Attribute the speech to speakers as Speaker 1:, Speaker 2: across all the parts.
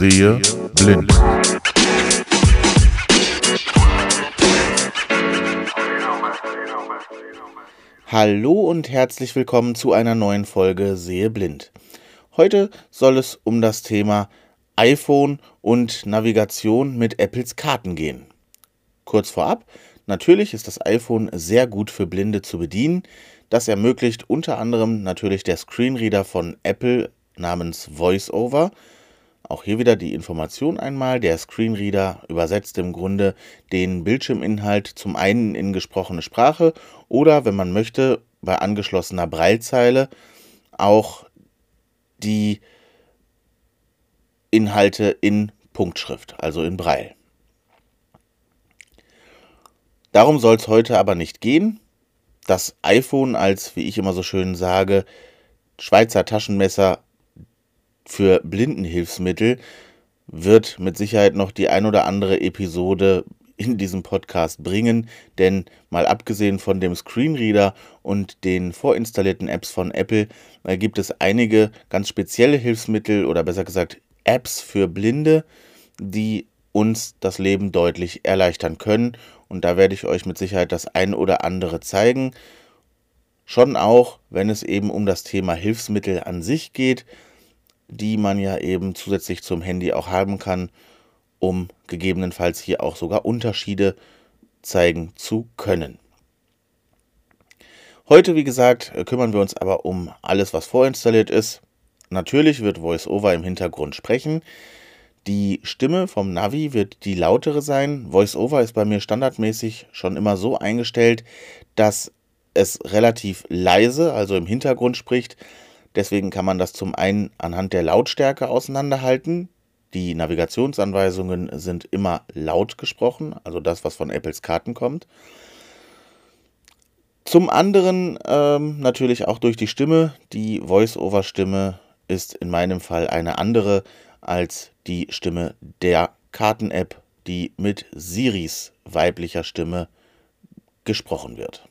Speaker 1: Sehe blind.
Speaker 2: Hallo und herzlich willkommen zu einer neuen Folge Sehe blind. Heute soll es um das Thema iPhone und Navigation mit Apples Karten gehen. Kurz vorab, natürlich ist das iPhone sehr gut für Blinde zu bedienen. Das ermöglicht unter anderem natürlich der Screenreader von Apple namens VoiceOver. Auch hier wieder die Information einmal. Der Screenreader übersetzt im Grunde den Bildschirminhalt zum einen in gesprochene Sprache oder, wenn man möchte, bei angeschlossener Breilzeile auch die Inhalte in Punktschrift, also in Breil. Darum soll es heute aber nicht gehen. Das iPhone als, wie ich immer so schön sage, Schweizer Taschenmesser für Blindenhilfsmittel wird mit Sicherheit noch die ein oder andere Episode in diesem Podcast bringen, denn mal abgesehen von dem Screenreader und den vorinstallierten Apps von Apple äh, gibt es einige ganz spezielle Hilfsmittel oder besser gesagt Apps für Blinde, die uns das Leben deutlich erleichtern können. Und da werde ich euch mit Sicherheit das ein oder andere zeigen. Schon auch, wenn es eben um das Thema Hilfsmittel an sich geht, die man ja eben zusätzlich zum Handy auch haben kann, um gegebenenfalls hier auch sogar Unterschiede zeigen zu können. Heute, wie gesagt, kümmern wir uns aber um alles, was vorinstalliert ist. Natürlich wird VoiceOver im Hintergrund sprechen. Die Stimme vom Navi wird die lautere sein. VoiceOver ist bei mir standardmäßig schon immer so eingestellt, dass es relativ leise, also im Hintergrund spricht. Deswegen kann man das zum einen anhand der Lautstärke auseinanderhalten. Die Navigationsanweisungen sind immer laut gesprochen, also das, was von Apples Karten kommt. Zum anderen ähm, natürlich auch durch die Stimme. Die Voice-Over-Stimme ist in meinem Fall eine andere als die Stimme der Karten-App, die mit Siris weiblicher Stimme gesprochen wird.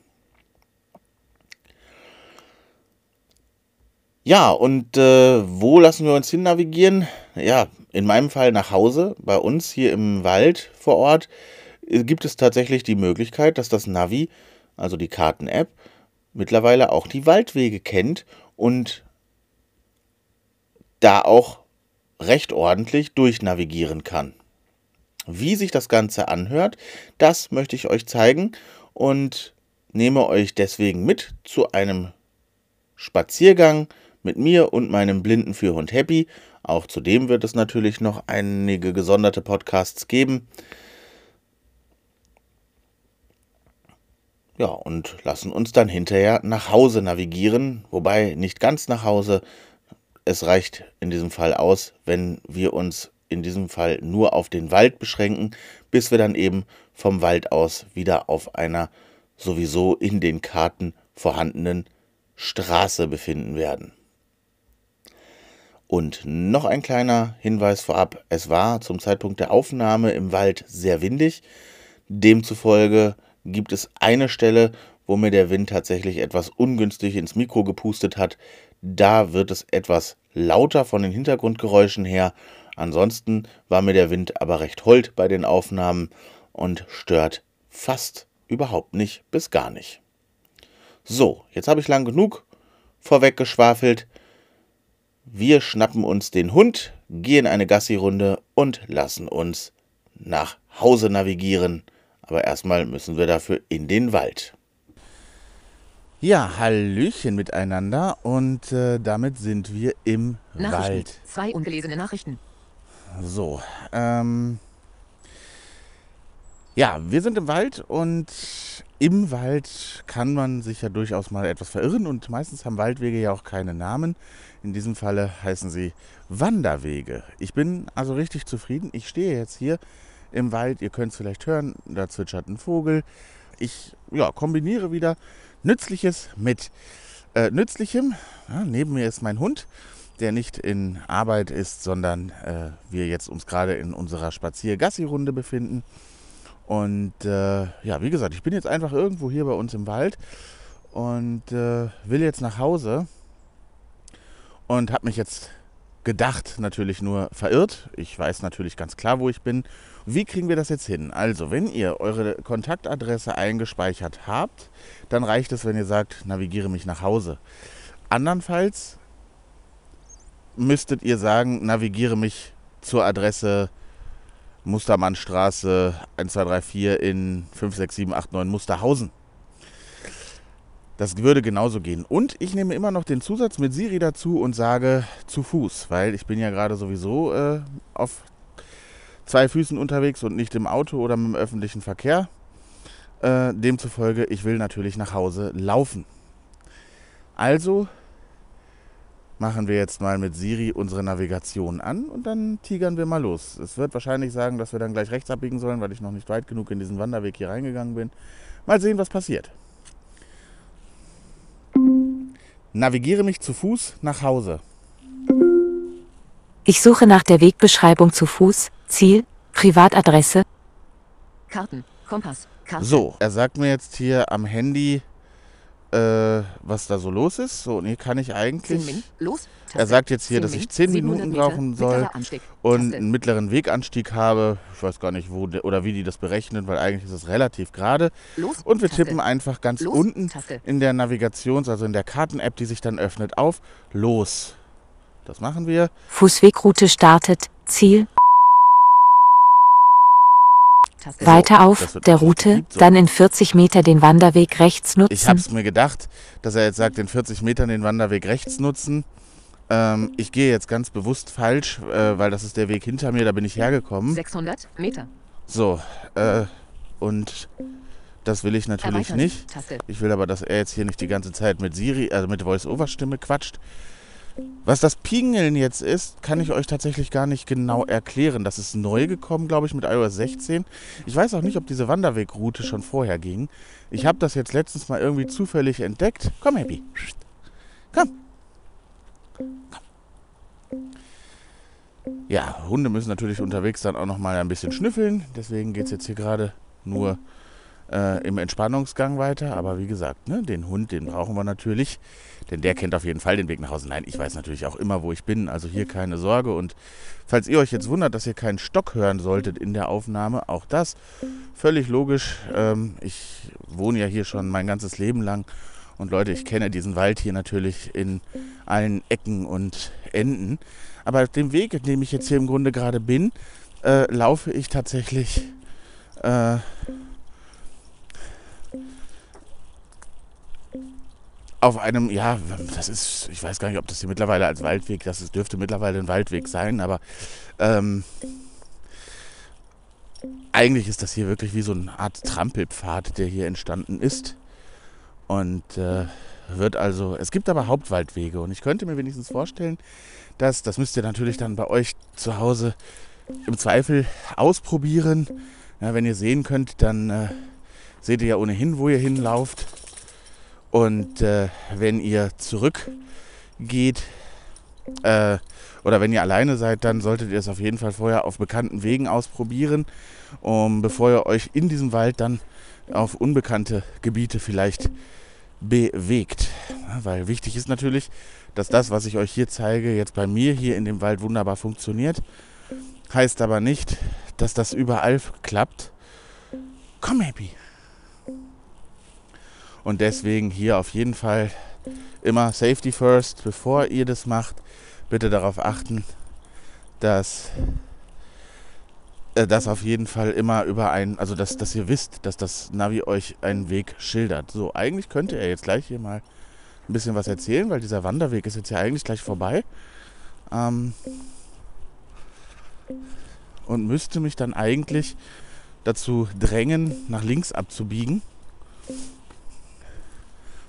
Speaker 2: Ja, und äh, wo lassen wir uns hin navigieren? Ja, in meinem Fall nach Hause. Bei uns hier im Wald vor Ort äh, gibt es tatsächlich die Möglichkeit, dass das Navi, also die Karten-App, mittlerweile auch die Waldwege kennt und da auch recht ordentlich durchnavigieren kann. Wie sich das Ganze anhört, das möchte ich euch zeigen und nehme euch deswegen mit zu einem Spaziergang mit mir und meinem blinden Führhund Happy. Auch zudem wird es natürlich noch einige gesonderte Podcasts geben. Ja, und lassen uns dann hinterher nach Hause navigieren, wobei nicht ganz nach Hause. Es reicht in diesem Fall aus, wenn wir uns in diesem Fall nur auf den Wald beschränken, bis wir dann eben vom Wald aus wieder auf einer sowieso in den Karten vorhandenen Straße befinden werden. Und noch ein kleiner Hinweis vorab. Es war zum Zeitpunkt der Aufnahme im Wald sehr windig. Demzufolge gibt es eine Stelle, wo mir der Wind tatsächlich etwas ungünstig ins Mikro gepustet hat. Da wird es etwas lauter von den Hintergrundgeräuschen her. Ansonsten war mir der Wind aber recht hold bei den Aufnahmen und stört fast überhaupt nicht bis gar nicht. So, jetzt habe ich lang genug vorweggeschwafelt. Wir schnappen uns den Hund, gehen eine Gassi-Runde und lassen uns nach Hause navigieren. Aber erstmal müssen wir dafür in den Wald. Ja, Hallöchen miteinander und äh, damit sind wir im Wald.
Speaker 3: Zwei ungelesene Nachrichten.
Speaker 2: So, ähm. Ja, wir sind im Wald und im Wald kann man sich ja durchaus mal etwas verirren und meistens haben Waldwege ja auch keine Namen. In diesem Falle heißen sie Wanderwege. Ich bin also richtig zufrieden. Ich stehe jetzt hier im Wald. Ihr könnt es vielleicht hören. Da zwitschert ein Vogel. Ich ja, kombiniere wieder Nützliches mit äh, Nützlichem. Ja, neben mir ist mein Hund, der nicht in Arbeit ist, sondern äh, wir jetzt uns gerade in unserer Spazier-Gassi-Runde befinden. Und äh, ja, wie gesagt, ich bin jetzt einfach irgendwo hier bei uns im Wald und äh, will jetzt nach Hause und habe mich jetzt gedacht natürlich nur verirrt. Ich weiß natürlich ganz klar, wo ich bin. Wie kriegen wir das jetzt hin? Also, wenn ihr eure Kontaktadresse eingespeichert habt, dann reicht es, wenn ihr sagt, navigiere mich nach Hause. Andernfalls müsstet ihr sagen, navigiere mich zur Adresse Mustermannstraße 1234 in 56789 Musterhausen. Das würde genauso gehen. Und ich nehme immer noch den Zusatz mit Siri dazu und sage zu Fuß, weil ich bin ja gerade sowieso äh, auf zwei Füßen unterwegs und nicht im Auto oder mit dem öffentlichen Verkehr. Äh, demzufolge, ich will natürlich nach Hause laufen. Also machen wir jetzt mal mit Siri unsere Navigation an und dann tigern wir mal los. Es wird wahrscheinlich sagen, dass wir dann gleich rechts abbiegen sollen, weil ich noch nicht weit genug in diesen Wanderweg hier reingegangen bin. Mal sehen, was passiert. Navigiere mich zu Fuß nach Hause.
Speaker 1: Ich suche nach der Wegbeschreibung zu Fuß, Ziel, Privatadresse.
Speaker 3: Karten, Kompass, Karte.
Speaker 2: So, er sagt mir jetzt hier am Handy, äh, was da so los ist. So, und hier kann ich
Speaker 3: 10
Speaker 2: eigentlich.
Speaker 3: Los.
Speaker 2: Er sagt jetzt hier,
Speaker 3: 10
Speaker 2: dass ich 10
Speaker 3: 700
Speaker 2: Minuten brauchen soll und einen mittleren Weganstieg habe. Ich weiß gar nicht, wo der, oder wie die das berechnen, weil eigentlich ist es relativ gerade.
Speaker 3: Los.
Speaker 2: Und wir
Speaker 3: Taste.
Speaker 2: tippen einfach ganz
Speaker 3: Los,
Speaker 2: unten
Speaker 3: Taste.
Speaker 2: in der Navigations-, also in der Karten-App, die sich dann öffnet, auf Los. Das machen wir.
Speaker 1: Fußwegroute startet, Ziel. Weiter auf der Route,
Speaker 2: so.
Speaker 1: dann in 40 Meter den Wanderweg rechts
Speaker 2: Ich
Speaker 1: nutzen.
Speaker 2: habe es mir gedacht, dass er jetzt sagt, in 40 Metern den Wanderweg rechts nutzen. Ähm, ich gehe jetzt ganz bewusst falsch, äh, weil das ist der Weg hinter mir, da bin ich hergekommen.
Speaker 3: 600 Meter.
Speaker 2: So, äh, und das will ich natürlich
Speaker 3: Erweitern.
Speaker 2: nicht. Ich will aber, dass er jetzt hier nicht die ganze Zeit mit Siri, also mit Voice-Over-Stimme quatscht. Was das Pingeln jetzt ist, kann ich euch tatsächlich gar nicht genau erklären. Das ist neu gekommen, glaube ich, mit iOS 16. Ich weiß auch nicht, ob diese Wanderwegroute schon vorher ging. Ich habe das jetzt letztens mal irgendwie zufällig entdeckt. Komm, Happy. Komm. Komm. Ja, Hunde müssen natürlich unterwegs dann auch noch mal ein bisschen schnüffeln. Deswegen geht es jetzt hier gerade nur äh, im Entspannungsgang weiter. Aber wie gesagt, ne, den Hund, den brauchen wir natürlich. Denn der kennt auf jeden Fall den Weg nach Hause. Nein, ich weiß natürlich auch immer, wo ich bin. Also hier keine Sorge. Und falls ihr euch jetzt wundert, dass ihr keinen Stock hören solltet in der Aufnahme, auch das völlig logisch. Ähm, ich wohne ja hier schon mein ganzes Leben lang. Und Leute, ich kenne diesen Wald hier natürlich in allen Ecken und Enden. Aber auf dem Weg, in dem ich jetzt hier im Grunde gerade bin, äh, laufe ich tatsächlich äh, auf einem, ja, das ist, ich weiß gar nicht, ob das hier mittlerweile als Waldweg, das ist, dürfte mittlerweile ein Waldweg sein, aber ähm, eigentlich ist das hier wirklich wie so eine Art Trampelpfad, der hier entstanden ist. Und äh, wird also, es gibt aber Hauptwaldwege und ich könnte mir wenigstens vorstellen, dass, das müsst ihr natürlich dann bei euch zu Hause im Zweifel ausprobieren. Ja, wenn ihr sehen könnt, dann äh, seht ihr ja ohnehin, wo ihr hinlauft. Und äh, wenn ihr zurückgeht äh, oder wenn ihr alleine seid, dann solltet ihr es auf jeden Fall vorher auf bekannten Wegen ausprobieren, um, bevor ihr euch in diesem Wald dann auf unbekannte Gebiete vielleicht bewegt. Weil wichtig ist natürlich, dass das, was ich euch hier zeige, jetzt bei mir hier in dem Wald wunderbar funktioniert. Heißt aber nicht, dass das überall klappt. Komm, Happy. Und deswegen hier auf jeden Fall immer Safety First, bevor ihr das macht. Bitte darauf achten, dass äh, das auf jeden Fall immer über ein, also dass, dass ihr wisst, dass das Navi euch einen Weg schildert. So, eigentlich könnte er jetzt gleich hier mal ein bisschen was erzählen, weil dieser Wanderweg ist jetzt ja eigentlich gleich vorbei. Ähm, und müsste mich dann eigentlich dazu drängen, nach links abzubiegen.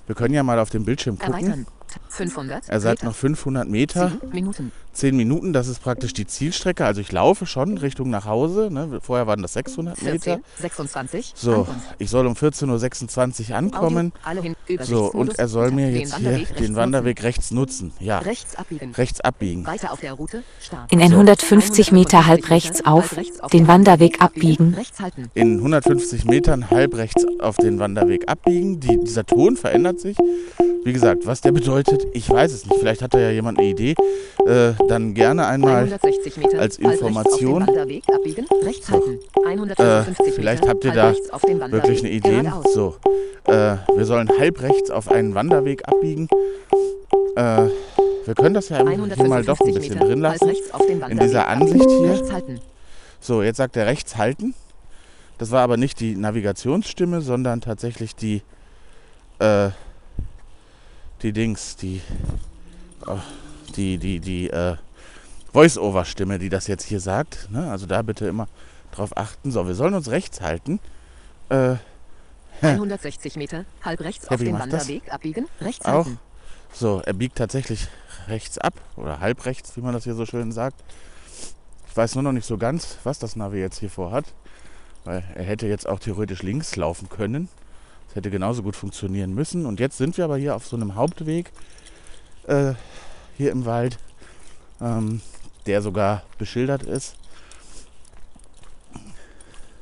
Speaker 2: Wir können ja mal auf dem Bildschirm gucken.
Speaker 3: Erweitern. 500
Speaker 2: Er sagt
Speaker 3: Meter.
Speaker 2: noch 500 Meter.
Speaker 3: Minuten.
Speaker 2: 10 Minuten, das ist praktisch die Zielstrecke. Also ich laufe schon Richtung nach Hause. Ne? Vorher waren das 600 Meter.
Speaker 3: 14, 26.
Speaker 2: So,
Speaker 3: Ankunft.
Speaker 2: ich soll um 14.26 Uhr ankommen.
Speaker 3: Audio, alle hin,
Speaker 2: So, und er soll mir
Speaker 3: den
Speaker 2: jetzt hier
Speaker 3: Wanderweg rechts
Speaker 2: den Wanderweg rechts nutzen. Ja.
Speaker 3: Rechts abbiegen.
Speaker 2: rechts abbiegen.
Speaker 3: Weiter auf der Route. Start.
Speaker 1: In 150 Meter halb rechts auf, den Wanderweg abbiegen.
Speaker 2: In 150 Metern halb rechts auf den Wanderweg abbiegen. Die, dieser Ton verändert sich. Wie gesagt, was der bedeutet, ich weiß es nicht. Vielleicht hat da ja jemand eine Idee. Äh, dann gerne einmal
Speaker 3: 160 Meter,
Speaker 2: als
Speaker 3: rechts
Speaker 2: Information.
Speaker 3: Auf den Wanderweg abbiegen, rechts halten. 155
Speaker 2: Äh, vielleicht habt ihr da wirklich eine Idee. So, äh, wir sollen halb rechts auf einen Wanderweg abbiegen. Äh, wir können das ja hier mal doch ein
Speaker 3: 155
Speaker 2: bisschen drin lassen. In dieser Ansicht hier. So, jetzt sagt er rechts halten. Das war aber nicht die Navigationsstimme, sondern tatsächlich die, äh, die Dings, die, oh, die, die, die, äh, Voice-Over-Stimme, die das jetzt hier sagt. Ne? Also da bitte immer drauf achten. So, wir sollen uns rechts halten. Äh,
Speaker 3: 160 Meter, halb rechts auf den
Speaker 2: macht das?
Speaker 3: Wanderweg abbiegen, rechts
Speaker 2: auch.
Speaker 3: halten.
Speaker 2: So, er biegt tatsächlich rechts ab oder halb rechts, wie man das hier so schön sagt. Ich weiß nur noch nicht so ganz, was das Navi jetzt hier vorhat, weil er hätte jetzt auch theoretisch links laufen können. Das hätte genauso gut funktionieren müssen. Und jetzt sind wir aber hier auf so einem Hauptweg äh, hier im Wald, ähm, der sogar beschildert ist.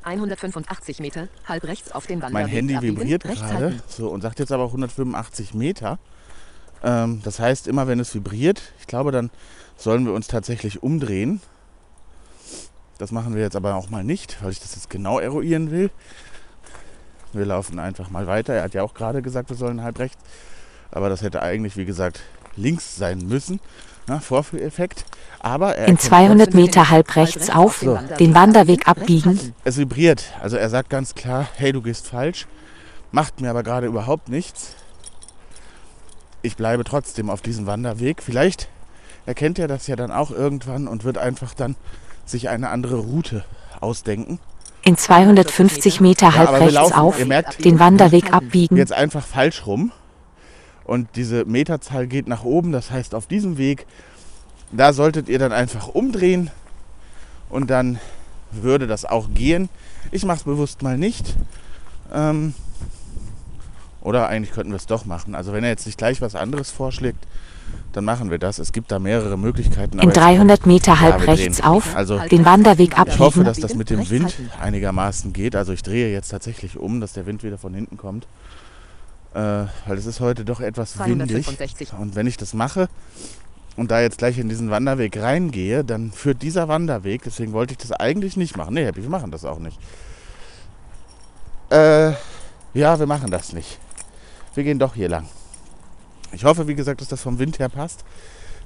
Speaker 3: 185 Meter, halb rechts auf den Wanderweg
Speaker 2: Mein Handy vibriert
Speaker 3: rechts
Speaker 2: gerade so, und sagt jetzt aber auch 185 Meter. Ähm, das heißt, immer wenn es vibriert, ich glaube, dann sollen wir uns tatsächlich umdrehen. Das machen wir jetzt aber auch mal nicht, weil ich das jetzt genau eruieren will. Wir laufen einfach mal weiter. Er hat ja auch gerade gesagt, wir sollen halb rechts. Aber das hätte eigentlich, wie gesagt, links sein müssen. Na, Vorführeffekt. Aber er
Speaker 1: In
Speaker 2: erkennt
Speaker 1: 200
Speaker 2: trotzdem-
Speaker 1: Meter halb rechts auf,
Speaker 3: den Wanderweg
Speaker 1: den Wanderweg abbiegen.
Speaker 2: Es vibriert. Also er sagt ganz klar, hey, du gehst falsch. Macht mir aber gerade überhaupt nichts. Ich bleibe trotzdem auf diesem Wanderweg. Vielleicht erkennt er das ja dann auch irgendwann und wird einfach dann sich eine andere Route ausdenken.
Speaker 1: In 250 Meter halb
Speaker 2: wir
Speaker 1: rechts
Speaker 2: laufen,
Speaker 1: auf,
Speaker 2: merkt,
Speaker 1: den Wanderweg abbiegen.
Speaker 2: jetzt einfach falsch rum. Und diese Meterzahl geht nach oben. Das heißt, auf diesem Weg, da solltet ihr dann einfach umdrehen. Und dann würde das auch gehen. Ich mache es bewusst mal nicht. Ähm, oder eigentlich könnten wir es doch machen. Also wenn er jetzt nicht gleich was anderes vorschlägt, dann machen wir das. Es gibt da mehrere Möglichkeiten.
Speaker 1: In
Speaker 2: aber jetzt-
Speaker 1: 300 Meter halb rechts auf,
Speaker 2: Also
Speaker 1: den Wanderweg
Speaker 2: ich hoffe,
Speaker 1: abbiegen.
Speaker 2: dass das mit dem Wind einigermaßen geht. Also ich drehe jetzt tatsächlich um, dass der Wind wieder von hinten kommt. Äh, weil es ist heute doch etwas windig.
Speaker 3: 265.
Speaker 2: Und wenn ich das mache und da jetzt gleich in diesen Wanderweg reingehe, dann führt dieser Wanderweg, deswegen wollte ich das eigentlich nicht machen. Nee, wir machen das auch nicht. Äh, ja, wir machen das nicht. Wir gehen doch hier lang. Ich hoffe, wie gesagt, dass das vom Wind her passt.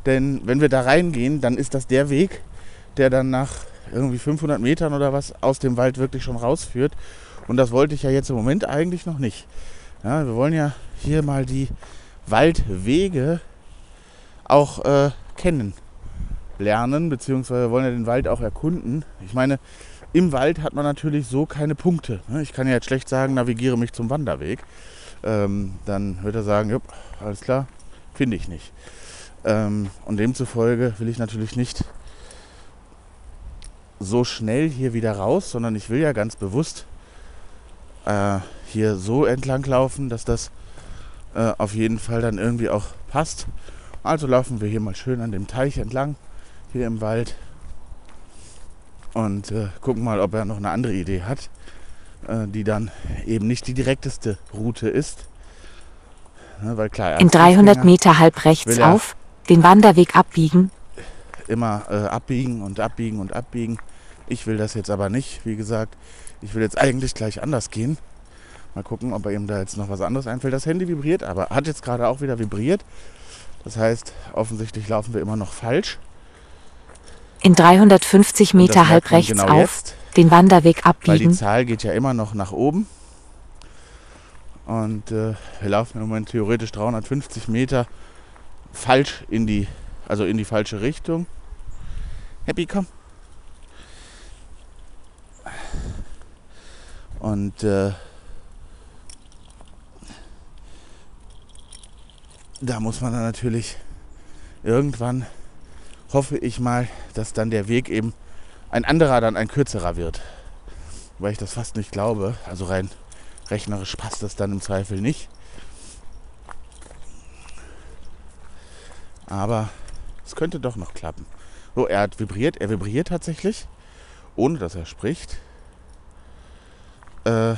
Speaker 2: Denn wenn wir da reingehen, dann ist das der Weg, der dann nach irgendwie 500 Metern oder was aus dem Wald wirklich schon rausführt. Und das wollte ich ja jetzt im Moment eigentlich noch nicht. Ja, wir wollen ja hier mal die Waldwege auch äh, kennenlernen, beziehungsweise wollen ja den Wald auch erkunden. Ich meine, im Wald hat man natürlich so keine Punkte. ne? Ich kann ja jetzt schlecht sagen, navigiere mich zum Wanderweg. Ähm, dann wird er sagen, jupp, alles klar, finde ich nicht. Ähm, und demzufolge will ich natürlich nicht so schnell hier wieder raus, sondern ich will ja ganz bewusst äh, hier so entlang laufen, dass das äh, auf jeden Fall dann irgendwie auch passt. Also laufen wir hier mal schön an dem Teich entlang, hier im Wald. Und äh, gucken mal, ob er noch eine andere Idee hat, äh, die dann eben nicht die direkteste Route ist. Ne, weil klar,
Speaker 1: In
Speaker 2: als
Speaker 1: 300
Speaker 2: Fußgänger
Speaker 1: Meter halb rechts auf, den Wanderweg abbiegen.
Speaker 2: immer äh, abbiegen und abbiegen und abbiegen. Ich will das jetzt aber nicht. Wie gesagt, ich will jetzt eigentlich gleich anders gehen. Mal gucken, ob er ihm da jetzt noch was anderes einfällt. Das Handy vibriert, aber hat jetzt gerade auch wieder vibriert. Das heißt, offensichtlich laufen wir immer noch falsch.
Speaker 1: In 350
Speaker 2: Und das
Speaker 1: Meter halb rechts
Speaker 2: genau
Speaker 1: auf,
Speaker 2: jetzt,
Speaker 1: den Wanderweg
Speaker 2: weil die
Speaker 1: abbiegen.
Speaker 2: Zahl geht ja immer noch nach oben. Und äh, wir laufen im Moment theoretisch 350 Meter falsch in die, also in die falsche Richtung. Happy, komm. Und äh, da muss man dann natürlich irgendwann, hoffe ich mal, dass dann der Weg eben ein anderer, dann ein kürzerer wird. Weil ich das fast nicht glaube. Also rein rechnerisch passt das dann im Zweifel nicht. Aber es könnte doch noch klappen. So, er hat vibriert, er vibriert tatsächlich, ohne dass er spricht. Äh,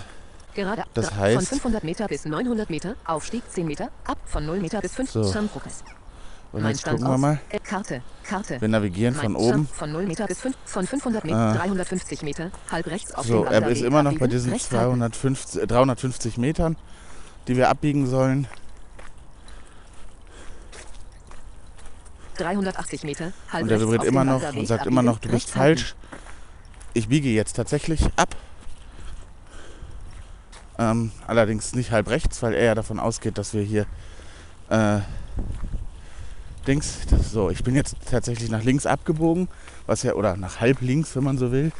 Speaker 3: Gerade
Speaker 2: Das
Speaker 3: Von
Speaker 2: heißt-
Speaker 3: 500 Meter bis 900 Meter, Aufstieg 10 Meter, ab von 0 Meter bis 5
Speaker 2: So.
Speaker 3: Schirmprogress.
Speaker 2: Und
Speaker 3: Mein
Speaker 2: jetzt
Speaker 3: Stand
Speaker 2: gucken wir mal.
Speaker 3: Äh, Karte, Karte.
Speaker 2: Wir navigieren von
Speaker 3: Mein
Speaker 2: oben.
Speaker 3: Stand Von 0 Meter bis 5, von 500 Meter,
Speaker 2: Ah.
Speaker 3: 350 Meter, halb rechts auf
Speaker 2: So, er ist immer noch bei
Speaker 3: abbiegen,
Speaker 2: diesen
Speaker 3: rechts halten.
Speaker 2: 250, äh, 350 Metern, die wir abbiegen sollen.
Speaker 3: 380 Meter, halb
Speaker 2: Und er vibriert immer noch und sagt immer noch, du
Speaker 3: abbiegen,
Speaker 2: bist falsch. Ich biege jetzt tatsächlich ab. Ähm, allerdings nicht halb rechts, weil er ja davon ausgeht, dass wir hier äh, Dings, das, so, ich bin jetzt tatsächlich nach links abgebogen, was ja, oder nach halb links, wenn man so will.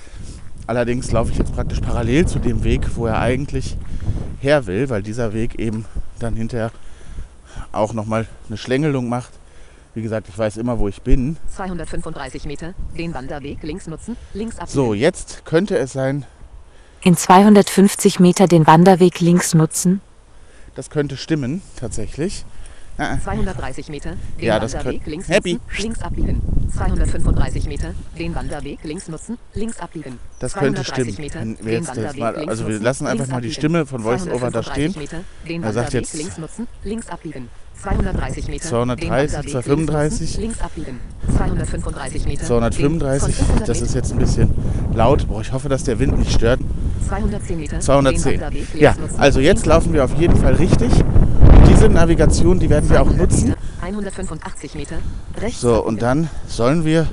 Speaker 2: Allerdings laufe ich jetzt praktisch parallel zu dem Weg, wo er eigentlich her will, weil dieser Weg eben dann hinterher auch nochmal eine Schlängelung macht. Wie gesagt, ich weiß immer, wo ich bin.
Speaker 3: 235 Meter, den Wanderweg links nutzen, links abbiegen.
Speaker 2: So, jetzt könnte es sein,
Speaker 1: In 250 Meter den Wanderweg links nutzen.
Speaker 2: das könnte stimmen, tatsächlich. Ah,
Speaker 3: 230 Meter, den
Speaker 2: Ja, das
Speaker 3: Wanderweg links
Speaker 2: Happy.
Speaker 3: nutzen, links abbiegen. 235 Meter, den Wanderweg links nutzen, links abbiegen.
Speaker 2: Das könnte
Speaker 3: 230
Speaker 2: stimmen.
Speaker 3: Meter,
Speaker 2: wir
Speaker 3: den
Speaker 2: jetzt
Speaker 3: Wanderweg
Speaker 2: mal-
Speaker 3: links
Speaker 2: also wir lassen einfach
Speaker 3: links
Speaker 2: mal die
Speaker 3: abbiegen.
Speaker 2: Stimme von VoiceOver da
Speaker 3: 235
Speaker 2: stehen.
Speaker 3: Meter, den
Speaker 2: Er sagt
Speaker 3: Wanderweg
Speaker 2: jetzt
Speaker 3: links nutzen, links abbiegen. 230 Meter,
Speaker 2: 230,
Speaker 3: den Wanderweg
Speaker 2: 235.
Speaker 3: links nutzen, links abbiegen. 235 Meter, den-
Speaker 2: 235,
Speaker 3: von 500
Speaker 2: das ist jetzt ein bisschen laut. Boah, ich hoffe, dass der Wind nicht stört.
Speaker 3: 210 Meter, den
Speaker 2: 210.
Speaker 3: Wanderweg links
Speaker 2: Ja, also jetzt laufen wir auf jeden Fall richtig. Und diese Navigation, die werden wir auch
Speaker 3: 200
Speaker 2: nutzen.
Speaker 3: Meter, 185 Meter, rechts
Speaker 2: So, und dann sollen wir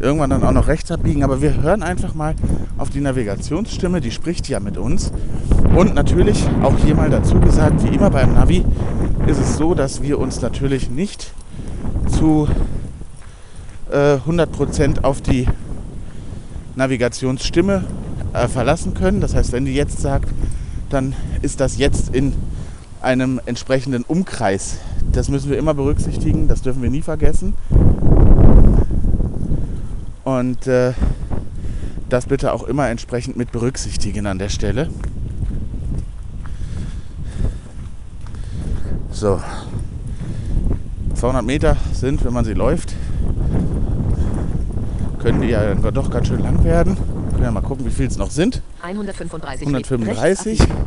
Speaker 2: irgendwann dann auch noch rechts abbiegen. Aber wir hören einfach mal auf die Navigationsstimme, die spricht ja mit uns. Und natürlich, auch hier mal dazu gesagt, wie immer beim Navi, ist es so, dass wir uns natürlich nicht zu äh, 100% auf die Navigationsstimme äh, verlassen können. Das heißt, wenn die jetzt sagt, dann ist das jetzt in einem entsprechenden Umkreis. Das müssen wir immer berücksichtigen, das dürfen wir nie vergessen. Und äh, das bitte auch immer entsprechend mit berücksichtigen an der Stelle. So, 200 Meter sind, wenn man sie läuft, können die ja doch ganz schön lang werden. Können ja mal gucken, wie viel es noch sind.
Speaker 3: 135 Meter, rechts
Speaker 2: 135.
Speaker 3: abbiegen.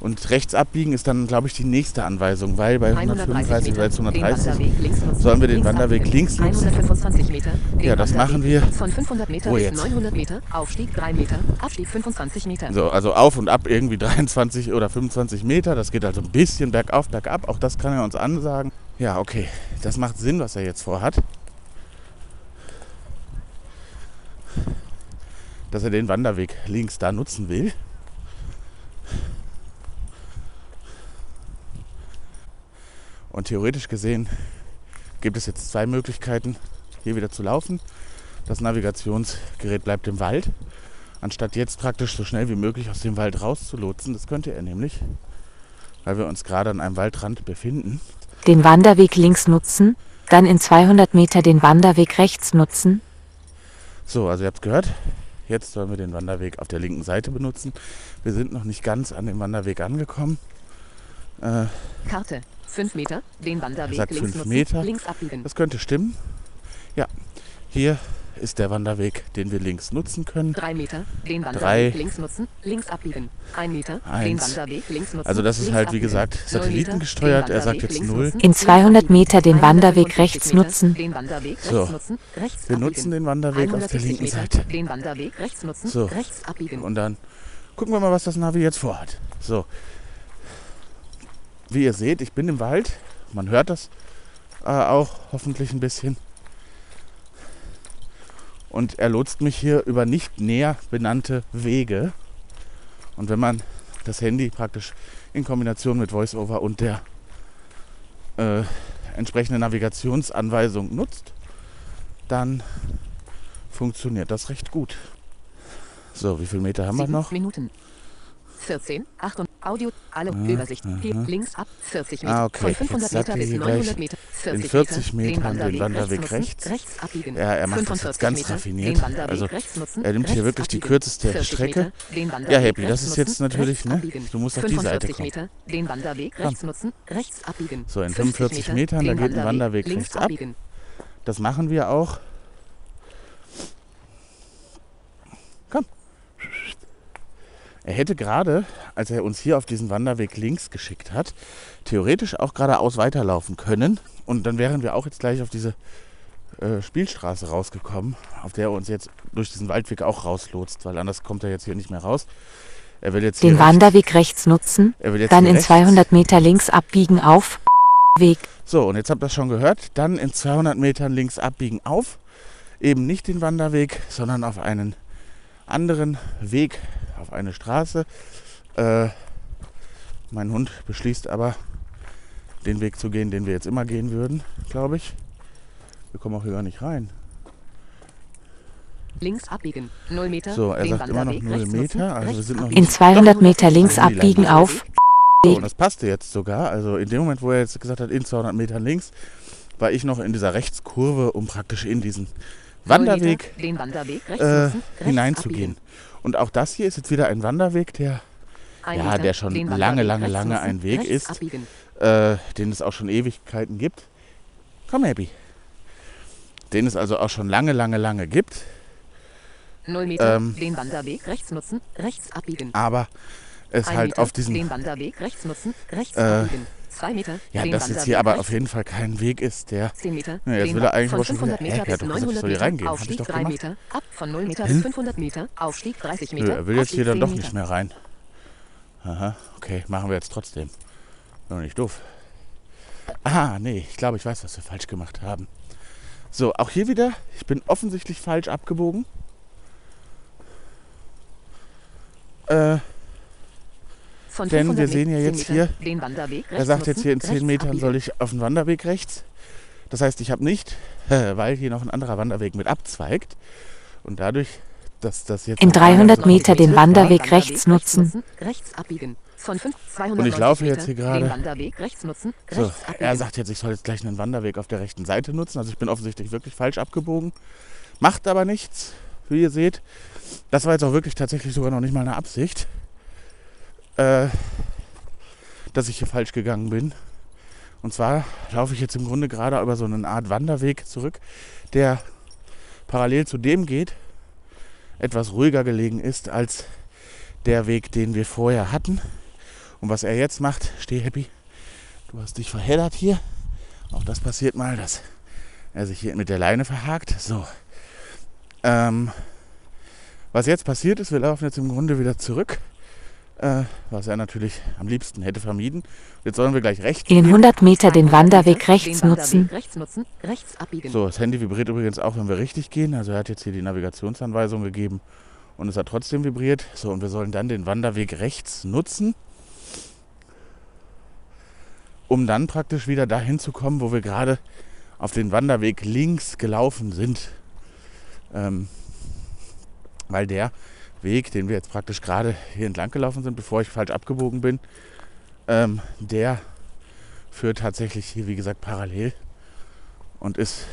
Speaker 2: Und rechts abbiegen ist dann, glaube ich, die nächste Anweisung, weil bei 135 oder jetzt 130
Speaker 3: Den Wanderweg links nutzen,
Speaker 2: sollen wir den
Speaker 3: links
Speaker 2: Wanderweg links nutzen.
Speaker 3: 125 Meter.
Speaker 2: Ja, das machen wir.
Speaker 3: Von 500 Meter bis
Speaker 2: jetzt?
Speaker 3: 900 Meter. Aufstieg 3 Meter. Abstieg 25 Meter.
Speaker 2: So, also auf und ab irgendwie 23 oder 25 Meter. Das geht also ein bisschen bergauf, bergab. Auch das kann er uns ansagen. Ja, okay. Das macht Sinn, was er jetzt vorhat. Dass er den Wanderweg links da nutzen will. Und theoretisch gesehen gibt es jetzt zwei Möglichkeiten, hier wieder zu laufen. Das Navigationsgerät bleibt im Wald anstatt jetzt praktisch so schnell wie möglich aus dem Wald rauszulotsen. Das könnte er nämlich, weil wir uns gerade an einem Waldrand befinden.
Speaker 1: Den Wanderweg links nutzen. Dann in 200 Meter den Wanderweg rechts nutzen.
Speaker 2: So, also ihr habt gehört, jetzt sollen wir den Wanderweg auf der linken Seite benutzen. Wir sind noch nicht ganz an dem Wanderweg angekommen. Äh,
Speaker 3: Karte. 5 Meter. Den Wanderweg
Speaker 2: sagt
Speaker 3: links
Speaker 2: fünf. Meter.
Speaker 3: Links abbiegen.
Speaker 2: das könnte stimmen. Ja, hier ist der Wanderweg, den wir links nutzen können.
Speaker 3: 3 Meter. Den
Speaker 2: Drei.
Speaker 3: Wanderweg links nutzen. Links abbiegen. 1 Meter. Den
Speaker 2: Eins.
Speaker 3: Wanderweg links nutzen.
Speaker 2: Also das ist halt, wie gesagt, satellitengesteuert.
Speaker 3: den
Speaker 2: Er sagt jetzt null.
Speaker 1: In
Speaker 3: links
Speaker 1: 200
Speaker 3: abbiegen.
Speaker 1: Meter den Wanderweg
Speaker 3: 150
Speaker 1: rechts nutzen.
Speaker 3: Den Wanderweg
Speaker 2: So.
Speaker 3: rechts nutzen. Rechts
Speaker 2: Wir nutzen den Wanderweg auf der
Speaker 3: 170
Speaker 2: linken Seite.
Speaker 3: Den Wanderweg rechts nutzen.
Speaker 2: So.
Speaker 3: Rechts abbiegen.
Speaker 2: Und dann gucken wir mal, was das Navi jetzt vorhat. So. Wie ihr seht, ich bin im Wald. Man hört das äh, auch hoffentlich ein bisschen. Und er lotst mich hier über nicht näher benannte Wege. Und wenn man das Handy praktisch in Kombination mit VoiceOver und der äh, entsprechenden Navigationsanweisung nutzt, dann funktioniert das recht gut. So, wie viele Meter haben wir noch?
Speaker 3: Minuten. 14, 8 und Audio, alle Übersicht. Hier links ab, 40 Meter.
Speaker 2: Ah, okay.
Speaker 3: Von 500
Speaker 2: Jetzt sagt
Speaker 3: Meter
Speaker 2: er
Speaker 3: bis
Speaker 2: hier
Speaker 3: 900
Speaker 2: gleich
Speaker 3: Meter.
Speaker 2: in 40 Metern den Wanderweg rechts.
Speaker 3: rechts abbiegen.
Speaker 2: Ja, er macht das jetzt
Speaker 3: 45
Speaker 2: ganz raffiniert. Also, er nimmt hier wirklich die kürzeste
Speaker 3: 40
Speaker 2: Strecke. Ja, Happy, das ist jetzt natürlich, ne? Du musst auf die Seite
Speaker 3: 45
Speaker 2: kommen.
Speaker 3: Meter, den Wanderweg rechts nutzen, rechts abbiegen.
Speaker 2: So, in
Speaker 3: 50
Speaker 2: 45 Metern, da geht ein Wanderweg
Speaker 3: links
Speaker 2: rechts ab. Das machen wir auch. Er hätte gerade, als er uns hier auf diesen Wanderweg links geschickt hat, theoretisch auch geradeaus weiterlaufen können. Und dann wären wir auch jetzt gleich auf diese äh, Spielstraße rausgekommen, auf der er uns jetzt durch diesen Waldweg auch rauslotst, weil anders kommt er jetzt hier nicht mehr raus. Er will jetzt
Speaker 1: Den
Speaker 2: hier rechts-
Speaker 1: Wanderweg rechts nutzen,
Speaker 2: er will jetzt
Speaker 1: dann in
Speaker 2: rechts.
Speaker 1: 200 Meter links abbiegen auf Weg.
Speaker 2: So, und jetzt habt ihr das schon gehört. Dann in 200 Metern links abbiegen auf. Eben nicht den Wanderweg, sondern auf einen anderen Weg, auf eine Straße. Äh, mein Hund beschließt aber, den Weg zu gehen, den wir jetzt immer gehen würden, glaube ich. Wir kommen auch hier gar nicht rein.
Speaker 3: Links abbiegen. 0 Meter.
Speaker 2: So, er
Speaker 3: den
Speaker 2: sagt immer noch
Speaker 3: Wanderweg
Speaker 2: 0
Speaker 3: rechts nutzen,
Speaker 2: Meter, also wir sind noch.
Speaker 1: In 200 Meter links abbiegen auf
Speaker 2: So, und das passte jetzt sogar. Also in dem Moment, wo er jetzt gesagt hat, in 200 Metern links, war ich noch in dieser Rechtskurve, um praktisch in diesen
Speaker 3: 0
Speaker 2: Wanderweg
Speaker 3: Wanderweg rechts
Speaker 2: äh, hineinzugehen. Und auch das hier ist jetzt wieder ein Wanderweg, der,
Speaker 3: Ein
Speaker 2: Ja, der schon lange, lange, lange ein Weg ist. Äh, den es auch schon Ewigkeiten gibt. Komm, Abby. Den es also auch schon lange, lange, lange gibt.
Speaker 3: 0 Meter,
Speaker 2: Ähm,
Speaker 3: den Wanderweg rechts nutzen, rechts abbiegen.
Speaker 2: Aber es
Speaker 3: Ein
Speaker 2: halt
Speaker 3: Meter,
Speaker 2: auf
Speaker 3: Wanderweg rechts nutzen, rechts
Speaker 2: Äh,
Speaker 3: abbiegen. 2 Meter,
Speaker 2: ja,
Speaker 3: den
Speaker 2: das jetzt hier aber auf jeden Fall kein Weg ist, der
Speaker 3: 10 Meter.
Speaker 2: Ja, jetzt will er eigentlich
Speaker 3: von
Speaker 2: aber schon
Speaker 3: 500
Speaker 2: wieder-
Speaker 3: Meter
Speaker 2: er
Speaker 3: bis
Speaker 2: doch gesagt, ich
Speaker 3: 900
Speaker 2: soll hier
Speaker 3: Meter. Aufstieg
Speaker 2: doch
Speaker 3: 3
Speaker 2: gemacht.
Speaker 3: Meter. Ab von 0 Meter bis 500 Meter. Aufstieg 30 Meter.
Speaker 2: Er will jetzt hier dann
Speaker 3: 10
Speaker 2: doch nicht mehr rein. Aha, okay, machen wir jetzt trotzdem. Bin doch nicht doof. Ah, nee, ich glaube, ich weiß, was wir falsch gemacht haben. So, auch hier wieder, ich bin offensichtlich falsch abgebogen. Äh, Denn
Speaker 3: 500
Speaker 2: wir sehen ja jetzt
Speaker 3: 10 Meter, Den Wanderweg
Speaker 2: er sagt jetzt hier in 10
Speaker 3: rechts
Speaker 2: Metern soll ich auf den Wanderweg rechts. Das heißt, ich habe nicht, weil hier noch ein anderer Wanderweg mit abzweigt. Und dadurch, dass das jetzt...
Speaker 1: In
Speaker 2: noch einer
Speaker 1: 300
Speaker 2: noch
Speaker 1: Meter den Wanderweg rechts nutzen.
Speaker 3: Rechts abbiegen. Von 5, 290
Speaker 2: Und ich laufe
Speaker 3: Meter,
Speaker 2: jetzt hier gerade-
Speaker 3: Den Wanderweg rechts nutzen.
Speaker 2: So, er sagt jetzt, ich soll jetzt gleich einen Wanderweg auf der rechten Seite nutzen. Also ich bin offensichtlich wirklich falsch abgebogen. Macht aber nichts, wie ihr seht. Das war jetzt auch wirklich tatsächlich sogar noch nicht mal eine Absicht, äh, dass ich hier falsch gegangen bin. Und zwar laufe ich jetzt im Grunde gerade über so eine Art Wanderweg zurück, der parallel zu dem geht, etwas ruhiger gelegen ist als der Weg, den wir vorher hatten. Und was er jetzt macht, steh happy, du hast dich verheddert hier. Auch das passiert mal, dass er sich hier mit der Leine verhakt. So. Ähm, was jetzt passiert ist, wir laufen jetzt im Grunde wieder zurück. Äh, was er natürlich am liebsten hätte vermieden. Jetzt sollen wir gleich rechts.
Speaker 1: In 100 Meter den
Speaker 3: 200
Speaker 1: Wanderweg
Speaker 3: Meter,
Speaker 1: rechts
Speaker 3: den Wanderweg
Speaker 1: nutzen.
Speaker 3: Rechts nutzen. Rechts abbiegen.
Speaker 2: So, das Handy vibriert übrigens auch, wenn wir richtig gehen. Also er hat jetzt hier die Navigationsanweisung gegeben und es hat trotzdem vibriert. So, und wir sollen dann den Wanderweg rechts nutzen, um dann praktisch wieder dahin zu kommen, wo wir gerade auf den Wanderweg links gelaufen sind. Ähm, weil der Weg, den wir jetzt praktisch gerade hier entlang gelaufen sind, bevor ich falsch abgebogen bin, ähm, der führt tatsächlich hier, wie gesagt, parallel und ist,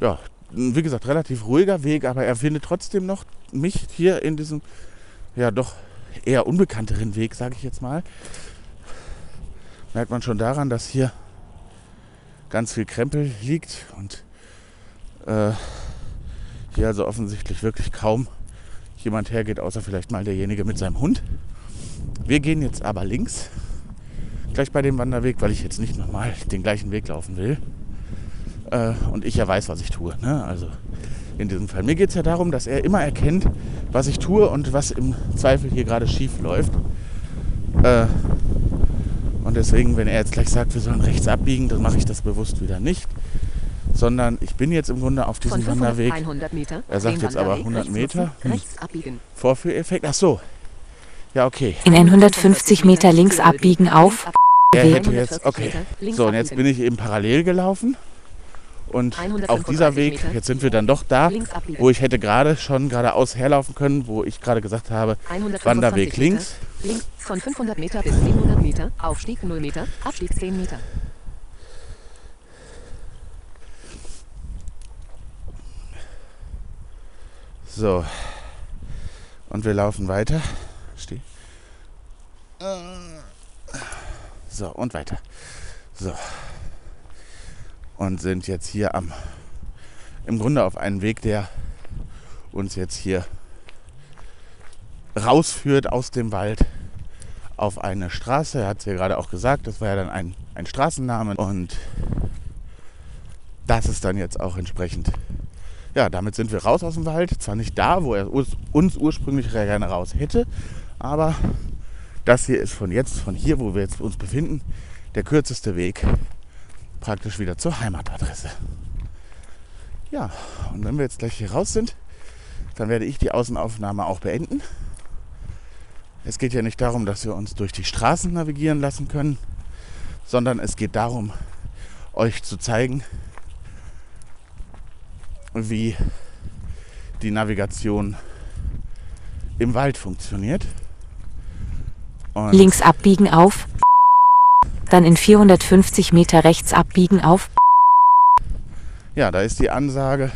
Speaker 2: ja, wie gesagt, relativ ruhiger Weg, aber er findet trotzdem noch mich hier in diesem, ja, doch eher unbekannteren Weg, sage ich jetzt mal. Merkt man schon daran, dass hier ganz viel Krempel liegt und äh, hier also offensichtlich wirklich kaum jemand hergeht, außer vielleicht mal derjenige mit seinem Hund. Wir gehen jetzt aber links, gleich bei dem Wanderweg, weil ich jetzt nicht nochmal den gleichen Weg laufen will. Äh, und ich ja weiß, was ich tue. Ne? Also in diesem Fall. Mir geht es ja darum, dass er immer erkennt, was ich tue und was im Zweifel hier gerade schief läuft. Äh, und deswegen, wenn er jetzt gleich sagt, wir sollen rechts abbiegen, dann mache ich das bewusst wieder nicht. Sondern ich bin jetzt im Grunde auf diesem
Speaker 3: 500,
Speaker 2: Wanderweg.
Speaker 3: 100 Meter.
Speaker 2: Er sagt jetzt aber
Speaker 3: Wanderweg
Speaker 2: 100
Speaker 3: rechts
Speaker 2: Meter. Hm. Vorführeffekt. Ach so. Ja, okay.
Speaker 1: In 150 Meter links abbiegen auf
Speaker 2: Er hätte jetzt, okay. So, und jetzt bin ich eben parallel gelaufen. Und auf dieser
Speaker 3: 135
Speaker 2: Weg, jetzt sind wir dann doch da, wo ich hätte gerade schon geradeaus herlaufen können, wo ich gerade gesagt habe,
Speaker 3: 125
Speaker 2: Wanderweg
Speaker 3: Meter.
Speaker 2: links.
Speaker 3: Links von 500 Meter bis 700 Meter. Aufstieg 0 Meter. Abstieg 10 Meter.
Speaker 2: So. Und wir laufen weiter. Steh. So, und weiter. So. Und sind jetzt hier am, im Grunde auf einem Weg, der uns jetzt hier rausführt aus dem Wald auf eine Straße. Er hat es ja gerade auch gesagt, das war ja dann ein, ein Straßenname und das ist dann jetzt auch entsprechend. Ja, damit sind wir raus aus dem Wald. Zwar nicht da, wo er uns, ursprünglich gerne raus hätte, aber das hier ist von jetzt, von hier, wo wir jetzt uns befinden, der kürzeste Weg praktisch wieder zur Heimatadresse. Ja, und wenn wir jetzt gleich hier raus sind, dann werde ich die Außenaufnahme auch beenden. Es geht ja nicht darum, dass wir uns durch die Straßen navigieren lassen können, sondern es geht darum, euch zu zeigen, wie die Navigation im Wald funktioniert.
Speaker 1: Und Links abbiegen auf, dann in 450 Meter rechts abbiegen auf.
Speaker 2: Ja, da ist die Ansage.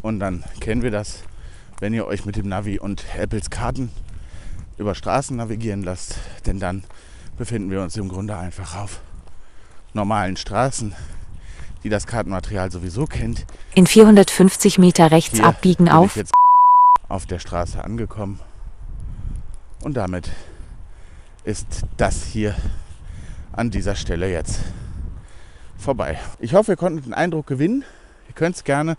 Speaker 2: Und dann kennen wir das wenn ihr euch mit dem Navi und Apples Karten über Straßen navigieren lasst, denn dann befinden wir uns im Grunde einfach auf normalen Straßen, die das Kartenmaterial sowieso kennt.
Speaker 1: In 450 Meter rechts Hier abbiegen bin auf. Ich
Speaker 2: jetzt auf der Straße angekommen und damit ist das hier an dieser Stelle jetzt vorbei. Ich hoffe, ihr konntet den Eindruck gewinnen. Ihr könnt es gerne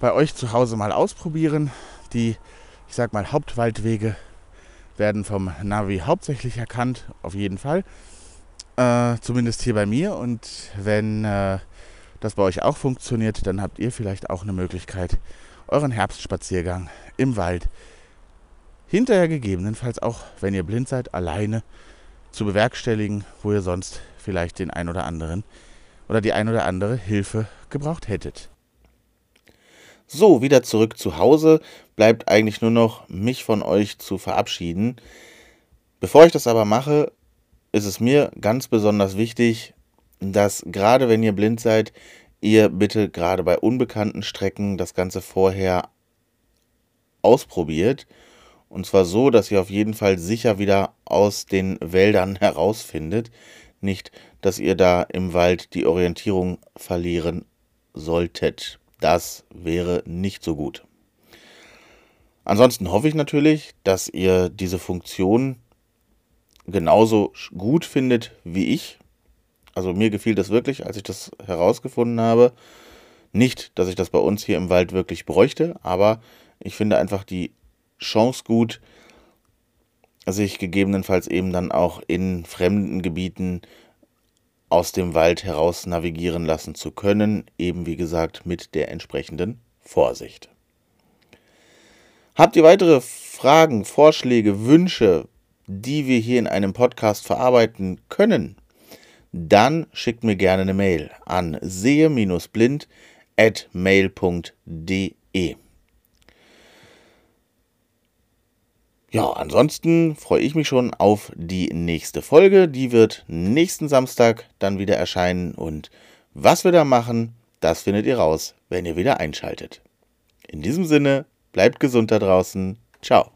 Speaker 2: bei euch zu Hause mal ausprobieren. Die, ich sag mal, Hauptwaldwege werden vom Navi hauptsächlich erkannt, auf jeden Fall. Äh, zumindest hier bei mir. Und wenn äh, das bei euch auch funktioniert, dann habt ihr vielleicht auch eine Möglichkeit, euren Herbstspaziergang im Wald hinterher gegebenenfalls auch, wenn ihr blind seid, alleine zu bewerkstelligen, wo ihr sonst vielleicht den ein oder anderen oder die ein oder andere Hilfe gebraucht hättet. So, wieder zurück zu Hause. Bleibt eigentlich nur noch, mich von euch zu verabschieden. Bevor ich das aber mache, ist es mir ganz besonders wichtig, dass gerade wenn ihr blind seid, ihr bitte gerade bei unbekannten Strecken das Ganze vorher ausprobiert. Und zwar so, dass ihr auf jeden Fall sicher wieder aus den Wäldern herausfindet. Nicht, dass ihr da im Wald die Orientierung verlieren solltet. Das wäre nicht so gut. Ansonsten hoffe ich natürlich, dass ihr diese Funktion genauso gut findet wie ich. Also mir gefiel das wirklich, als ich das herausgefunden habe. Nicht, dass ich das bei uns hier im Wald wirklich bräuchte, aber ich finde einfach die Chance gut, sich gegebenenfalls eben dann auch in fremden Gebieten aus dem Wald heraus navigieren lassen zu können, eben wie gesagt mit der entsprechenden Vorsicht. Habt ihr weitere Fragen, Vorschläge, Wünsche, die wir hier in einem Podcast verarbeiten können? Dann schickt mir gerne eine Mail an sehe-blind at mail.de. Ja, ansonsten freue ich mich schon auf die nächste Folge. Die wird nächsten Samstag dann wieder erscheinen. Und was wir da machen, das findet ihr raus, wenn ihr wieder einschaltet. In diesem Sinne, bleibt gesund da draußen. Ciao.